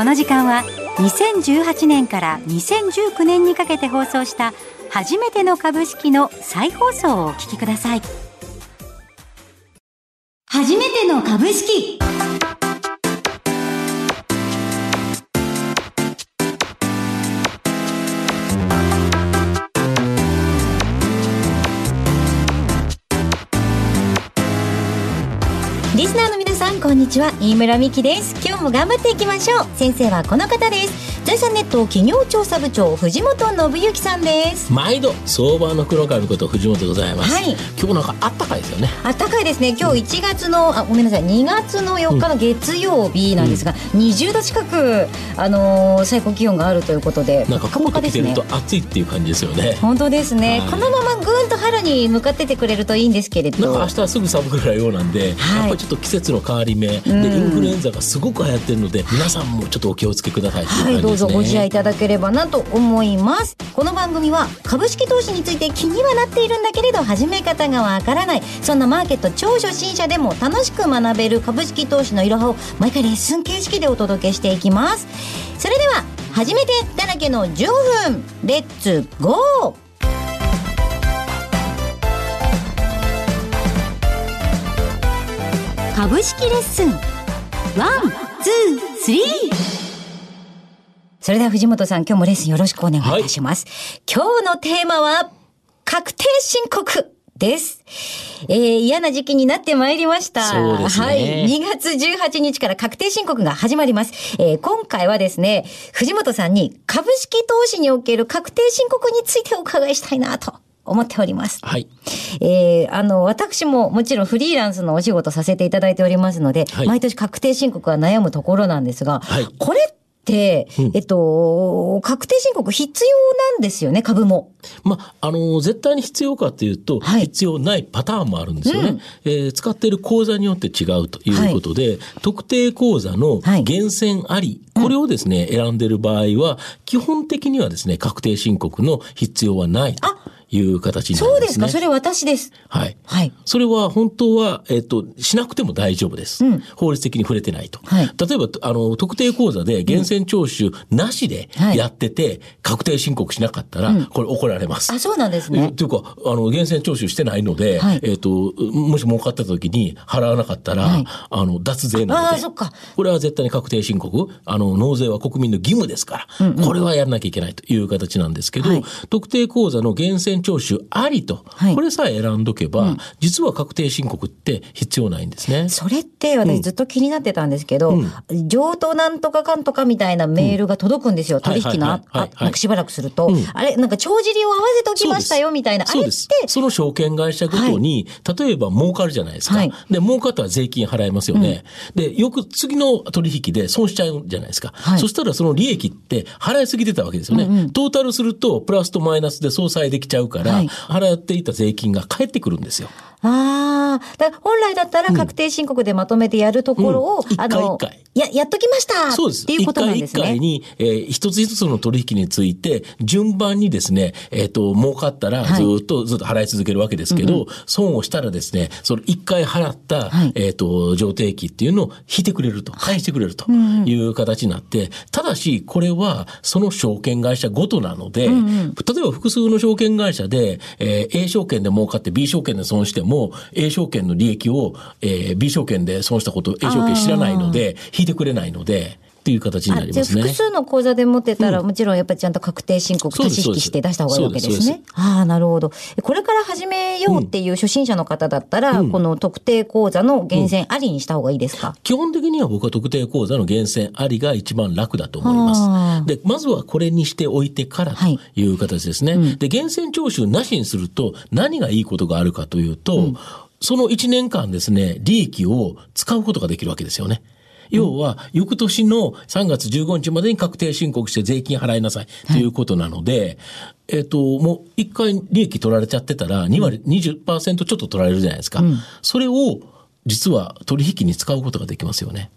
この時間は2018年から2019年にかけて放送した初めての株式の再放送をお聞きください。初めての株式。リスナーの皆さんこんにちは。飯村美希です。今日も頑張っていきましょう。先生はこの方です。財産ネット企業調査部長藤本信之さんです。毎度相場の黒髪こと藤本でございます、はい。今日なんかあったかいですよね。あったかいですね。今日1月のあごめんなさい。2月の4日の月曜日なんですが、20度近くあのー最高気温があるということでなんかコート着てると暑いっていう感じですよね。本当ですね、はい。このままぐーんと春に向かってってくれるといいんですけれなんどか明日はすぐ寒くなるようなんで、はいちょっと季節の変わり目、でイんンフルエンザがすごく流行ってるので皆さんもちょっとお気をつけくださいっていうはい、どうぞご自愛いただければなと思います。この番組は株式投資について気にはなっているんだけれど始め方がわからない。そんなマーケット超初心者でも楽しく学べる株式投資のいろはを毎回レッスン形式でお届けしていきます。それでは、初めてだらけの15分、レッツゴー株式レッスン one、two、three それでは藤本さん、今日もレッスンよろしくお願いいたします。今日のテーマは、確定申告です。えー、嫌な時期になってまいりました。ねはい。2月18日から確定申告が始まります。えー、今回はですね、藤本さんに株式投資における確定申告についてお伺いしたいなと思っております。はい。えー、あの、私ももちろんフリーランスのお仕事させていただいておりますので、はい。毎年確定申告は悩むところなんですが、はい。これって、うん。えっと、確定申告必要なんですよね、株も。まあ、あの絶対に必要かというと、はい。必要ないパターンもあるんですよね、うん。えー使っている口座によって違うということで、特定口座のはい。源泉あり、これをですね、選んでいる場合は、基本的にはですね、確定申告の必要はないという形になりますね。そうですか、それ私です。はい。はい。それは本当は、えっ、と、しなくても大丈夫です。うん法律的に触れてないと。はい例えば、あの、特定口座で源泉徴収なしではいやってて、確定申告しなかったら、これ怒られます。あ、そうなんですえね。というか、あの、源泉徴収してないので、はいえっ、と、もし儲かった時に払わなかったら、はいあの、脱税なので。ああ、そっか。これは絶対に確定申告。あの、納税は国民の義務ですから、これはやらなきゃいけないという形なんですけど、はい特定口座の源泉徴収ありと、はいこれさえ選んどけば、実は確定申告って必要ないんですね。それって私ずっと気になってたんですけど、譲渡なんとかかんとかみたいなメールが届くんですよ。取引のしばらくすると、あれ、なんか帳尻を合わせておきましたよみたいな。あれってその証券会社ごとに、例えば儲かるじゃないですか。はいで、儲かったら税金払えますよね。で、よく次の取引で損しちゃうじゃないですか。はいそしたらその利益って払いすぎてたわけですよね。トータルすると、プラスとマイナスで相殺できちゃうから、はい払っていた税金が返ってくるんですよ。ああ、だ本来だったら確定申告でまとめてやるところを、うん。あの一回。一回や、やっときましたそうです。っていうことなんですね。一回一回に、えー一つ一つの取引について、順番にですね、えっ、と、儲かったらはい。ずっと、ずっと払い続けるわけですけど、損をしたらですね、その一回払った、はい。えっ、と、上定期っていうのを引いてくれると、返してくれるという形になって、ただし、これは、その証券会社ごとなので、例えば複数の証券会社で、えー A 証券で儲かって B 証券で損しても、A 証券の利益を、えー B 証券で損したことを A 証券知らないので、引いてくれないので、っていう形になあじゃありますね。複数の口座で持ってたら、もちろんやっぱりちゃんと確定申告そうです足し引きして出した方がいいわけですね。ああ、なるほど。これから始めようっていう初心者の方だったら、この特定口座の源泉ありにした方がいいですか、基本的には僕は特定口座の源泉ありが一番楽だと思いあます。で、まずはこれにしておいてからとはいいう形ですね。で、源泉徴収なしにすると何がいいことがあるかというと、その1年間ですね、利益を使うことができるわけですよね。要は、翌年の3月15日までに確定申告して税金払いなさいということなので、えっと、もう一回利益取られちゃってたら、2割、20%ちょっと取られるじゃないですか。それを、実は取引に使うことができますよね。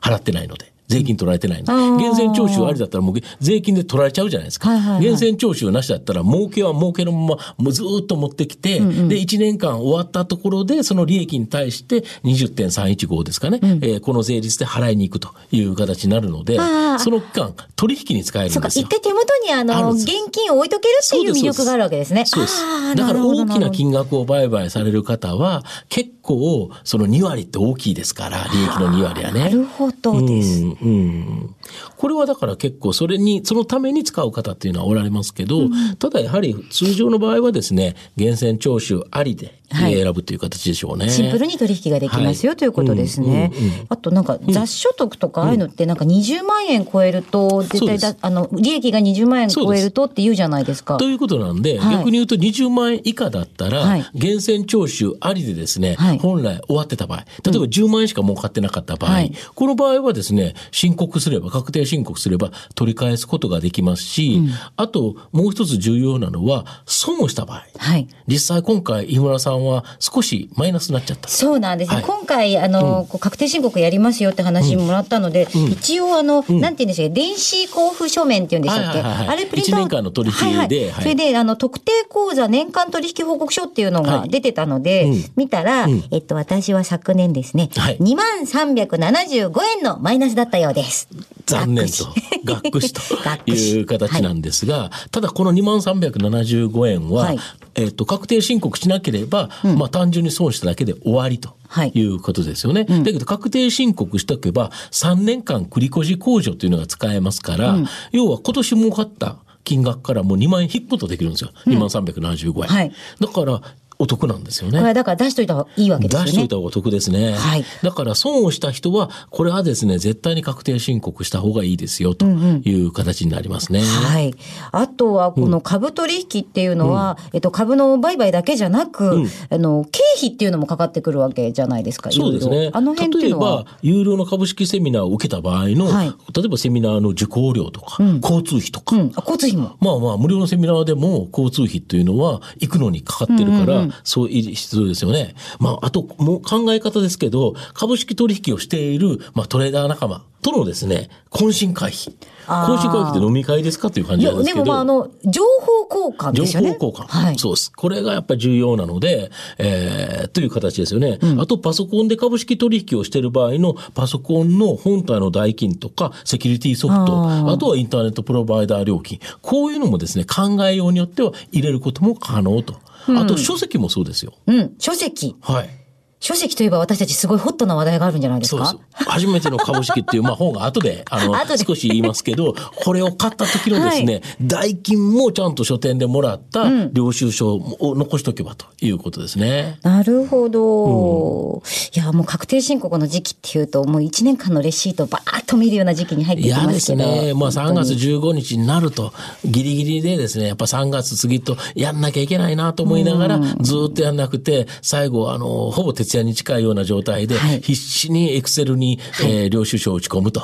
払ってないので。税金取られてない源泉徴収ありだったらもう税金で取られちゃうじゃないですか。はいはいはい。源泉徴収なしだったら儲けは儲けのままもうずーっと持ってきて、で、1年間終わったところでその利益に対して20.315ですかね、えーこの税率で払いに行くという形になるのでその期間取引に使えるそうか、んですよ。一。回手元にああの、現金を置いとけるっていう魅力があるわけですね。そうです。だから大きな金額を売買される方は、結構、その2割って大きいですから、利益の2割はね。なるほどです。うんうん、これはだから結構それに、そのために使う方っていうのはおられますけど、ただやはり通常の場合はですね、源泉徴収ありではい選ぶという形でしょうね。シンプルに取引ができますよ、はい。ということですね。うんうんうんあとなんか雑所得とかああいうのってなんか20万円超えると、絶対そうだ、あの、利益が20万円超えるとって言うじゃないですか。ということなんで、はい。逆に言うと20万円以下だったら、はい。源泉徴収ありでですね、はい。本来終わってた場合、例えば10万円しか儲かってなかった場合、はい。この場合はですね、申告すれば、確定申告すれば取り返すことができますし、あともう一つ重要なのは、損をした場合。はい。実際今回、井村さんは少しマイナスになっちゃった。そうなんですね。はい。今回、あの、こう確定申告やりますよって話もらったので、一応、あの、なんて言うんでしたっけ、電子交付書面っていうんでしたっけ、はいはいはいあれプリントアウト一年間の取引ではいはい。はいそれで、あの、特定口座年間取引報告書っていうのがはい。出てたので、うん。見たら、ん。えっと、私は昨年ですね、はい。2万375円のマイナスだったようです。残念と。学学士と いう形なんですが、ただこの2万375円は、はい。えっ、と、確定申告しなければ、まあ単純に損しただけで終わりと。はいいうことですよね。だけど確定申告しておけば3年間繰越控除というのが使えますから、要は今年儲かった金額からもう2万円引くことできるんですよ。2万375円。はいだからお得なんですよね。これはだから出しといた方がいいわけですよね。出しておいた方がお得ですね。はいだから損をした人は、これはですね、絶対に確定申告した方がいいですよ、という形になりますね。はい。あとは、この株取引っていうのは、えっと、株の売買だけじゃなく、あの、経費っていうのもかかってくるわけじゃないですか。そうですね。あの辺ってい例えうのはば。、有料の株式セミナーを受けた場合の、はい例えばセミナーの受講料とか、交通費とか、うん。あ、交通費も。まあまあ、無料のセミナーでも交通費というのは行くのにかかってるから、そういう必要ですよね。まあ、あと、もう考え方ですけど、株式取引をしている、まあ、トレーダー仲間とのですね、懇親会費。懇親会費って飲み会ですかという感じなんですけど。でもまあ、あの、情報交換情ですよね。報交換、はい。そうです。これがやっぱり重要なので、えー、という形ですよね。あと、パソコンで株式取引をしている場合のパソコンの本体の代金とか、セキュリティソフト、あとはインターネットプロバイダー料金。こういうのもですね、考えようによっては入れることも可能と。あと、書籍もそうですよ。うん。書籍。はい。書籍といえば私たちすごいホットな話題があるんじゃないですか？そうです。初めての株式っていう、まあ本が後で、あの、少し言いますけど、これを買った時のですね、代金もちゃんと書店でもらった領収書を残しておけばということですね。なるほど。いや、もう確定申告の時期っていうと、もう1年間のレシートをバーッと見るような時期に入ってきますけど。すね。まあ3本当に月15日になると、ギリギリでですね、やっぱ3月次とやんなきゃいけないなと思いながら、ずーっとやんなくて、最後、あの、ほぼ徹夜に近いような状態で、はい必死にエクセルに、えー領収書を打ち込むと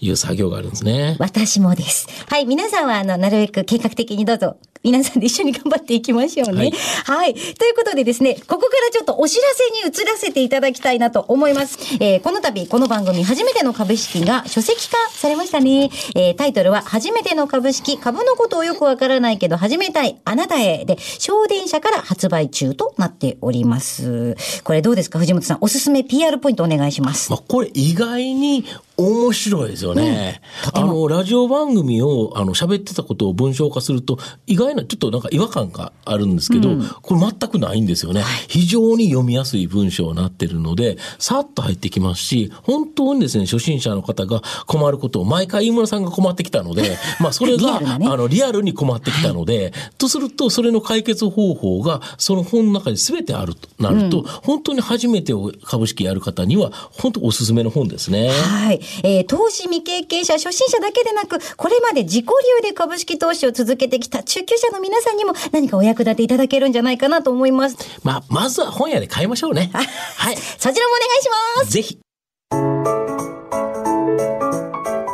いう作業があるんですね。私もです。はい、皆さんは、あの、なるべく計画的にどうぞ、皆さんで一緒に頑張っていきましょうね。はい。ということでですね、ここからちょっとお知らせに移らせていただきたいなと思います。えーこの度、この番組、初めての株式が書籍化されましたね。えータイトルは、初めての株式、株のことをよくわからないけど始めたい、あなたへ。で、小電車から発売中となっております。これどうですか、藤本さん。おすすめ PR ポイントお願いします。まあ、これ意外に面白いですよね。あの、ラジオ番組を、あの、喋ってたことを文章化すると、意外な、ちょっとなんか違和感があるんですけど、これ全くないんですよね。非常に読みやすい文章になってるので、さっと入ってきますし、本当にですね、初心者の方が困ることを、毎回飯村さんが困ってきたので、まあ、それが、リアルなねあの、リアルに困ってきたので、とすると、それの解決方法が、その本の中に全てあるとなると、本当に初めて株式やる方には、本当おすすめの本ですね。はい。えー投資未経験者、初心者だけでなく、これまで自己流で株式投資を続けてきた中級者の皆さんにも何かお役立ていただけるんじゃないかなと思います。まあ、まずは本屋で買いましょうね。はい。そちらもお願いします。ぜひ。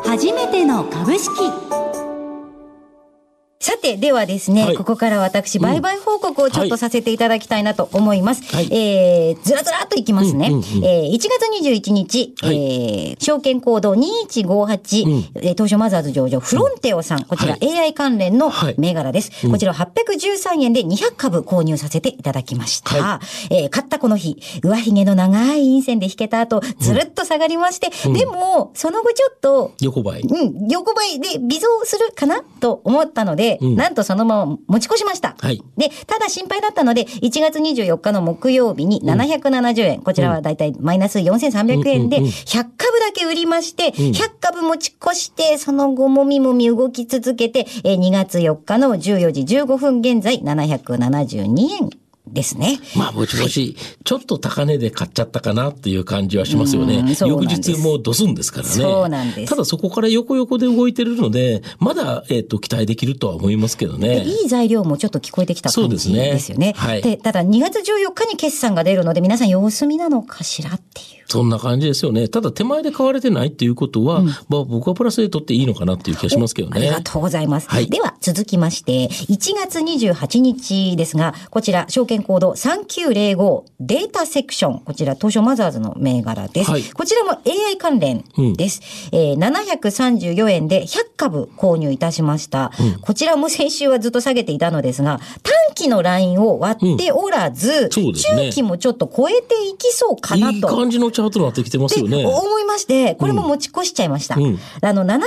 初めての株式さて、て、ではですね、はい。ここから私、売買報告をちょっとさせていただきたいなと思います。はい。えー、ずらずらっといきますね。うんうんうん。えー、1月21日、はい。えー、証券コード2158、うん。えー東証マザーズ上場、フロンテオさん、こちらはい。AI 関連のはい。銘柄です。こちらを813円で200株購入させていただきました。はえー買ったこの日、上髭の長い陰線で引けた後、ずるっと下がりまして、でも、その後ちょっと、横ばい。うん、横ばいで微増するかなと思ったので、うん。なんとそのまま持ち越しました。はい。で、ただ心配だったので、1月24日の木曜日に770円、こちらはだいたいマイナス4300円で、うんうんうん100株だけ売りまして、100株持ち越して、その後もみもみ動き続けて、えー2月4日の14時15分現在、772円ですね。まあ、ぼちぼち、ちょっと高値で買っちゃったかなっていう感じはしますようね翌日もうドスンですからね。そうなんですただそこから横横で動いてるので、まだ、えっ、と、期待できるとは思いますけどね。いい材料もちょっと聞こえてきた感じそうですねですよね。はいで、ただ2月14日に決算が出るので皆さん様子見なのかしらっていう。そんな感じですよね。ただ手前で買われてないっていうことは、まあ僕はプラスで取っていいのかなっていう気がしますけどね。ありがとうございます。はいでは、続きまして、1月28日ですが、こちら、証券コード3905データセクション。こちら、東証マザーズの銘柄です。はいこちらも AI 関連です。えー734円で100株購入いたしました。こちらも先週はずっと下げていたのですが、短期のラインを割っておらず、そうですね中期もちょっと超えていきそうかないと。い感じのチャートになってきてますよね。で思いまして、これも持ち越しちゃいました。うんあの、700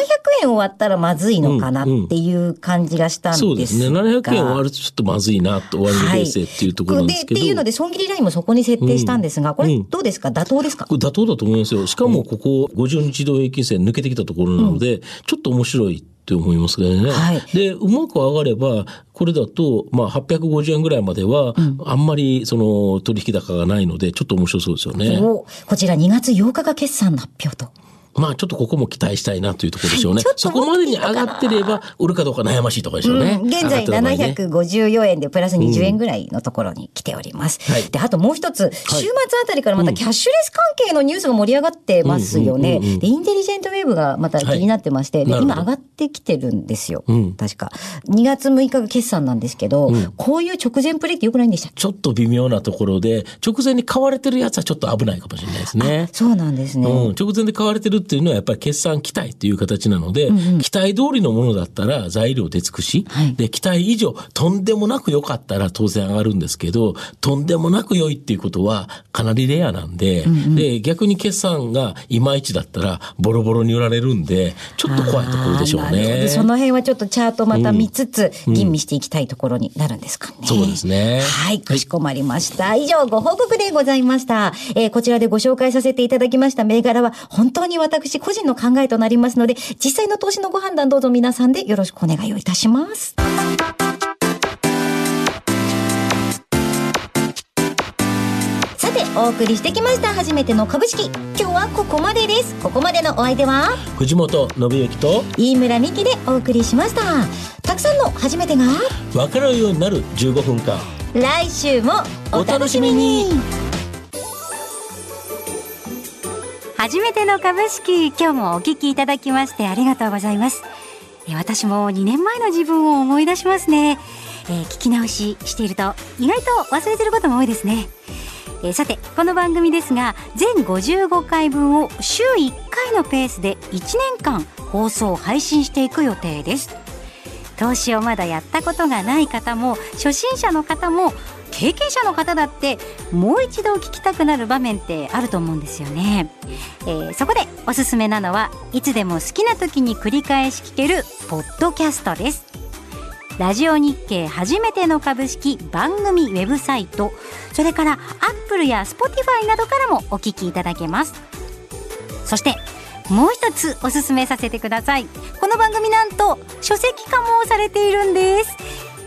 円を割ったらまずいのかなっていう感じがしたんですが。そうですね。700円割るとちょっとまずいなと、終わりの平成っていうところなんですけど。でっていうので、損切りラインもそこに設定したんですが、これうんどうですか？妥当ですかこれ妥当だと思いますよ。しかもここ50日移動平均線抜けてきたところなので、ちょっと面白いって思いますけどね。はいで、うまく上がれば、これだと、まあ、850円ぐらいまでは、あんまり、その、取引高がないので、ちょっと面白そうですよね。おこちら2月8日が決算の発表と。まあ、ちょっとここも期待したいなというところでしょうねそこまでに上がってれば、売るかどうか悩ましいところでしょうね。うん現在上がってた場合ね754円でプラス20円ぐらいのところに来ております。はいで、あともう一つ、週末あたりからまたキャッシュレス関係のニュースが盛り上がってますよね。うんうんうんうんで、インテリジェントウェーブがまた気になってまして、ではい今上がってきてるんですよ。うん確か。2月6日が決算なんですけど、こういう直前プレイって良くないんでしたちょっと微妙なところで、直前に買われてるやつはちょっと危ないかもしれないですね。そうなんですね。うん、直前で買われてるっていうのはやっぱり決算期待っていう形なので、期待通りのものだったら材料出尽くし、はいで、期待以上、とんでもなく良かったら当然上がるんですけど、とんでもなく良いっていうことはかなりレアなんで、で、逆に決算がいまいちだったらボロボロに売られるんで、ちょっと怖いところでしょうねど。その辺はちょっとチャートまた見つつ、吟味していきたいところになるんですかね。そうですねはい、かしこまりました。以上、ご報告でございました。えーこちらでご紹介させていただきました銘柄は、本当に私個人の考えとなりますので、実際の投資のご判断どうぞ皆さんでよろしくお願いをいたします。さて、お送りしてきました初めての株式。今日はここまでです。ここまでのお相手は、藤本信之と飯村美希でお送りしました。たくさんの初めてが、分かるようになる15分間。来週もお楽しみに初めての株式。今日もお聞きいただきましてありがとうございます。え私も2年前の自分を思い出しますね、えー聞き直ししていると意外と忘れてることも多いですね。えーさてこの番組ですが全55回分を週1回のペースで1年間放送配信していく予定です。投資をまだやったことがない方も初心者の方も経験者の方だってもう一度聞きたくなる場面ってあると思うんですよね、えーそこでおすすめなのはいつでも好きな時に繰り返し聞けるポッドキャストです。ラジオ日経初めての株式番組ウェブサイトそれからアップルや Spotify などからもお聞きいただけます。そしてもう一つおすすめさせてください。この番組なんと書籍化もされているんです。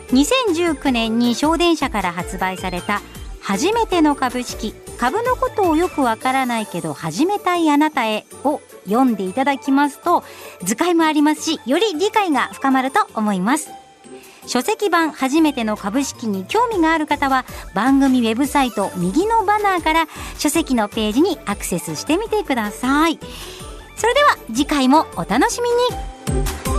2019年に小電社から発売された初めての株式株のことをよくわからないけど始めたいあなたへを読んでいただきますと図解もありますしより理解が深まると思います。書籍版初めての株式に興味がある方は番組ウェブサイト右のバナーから書籍のページにアクセスしてみてください。それでは次回もお楽しみに。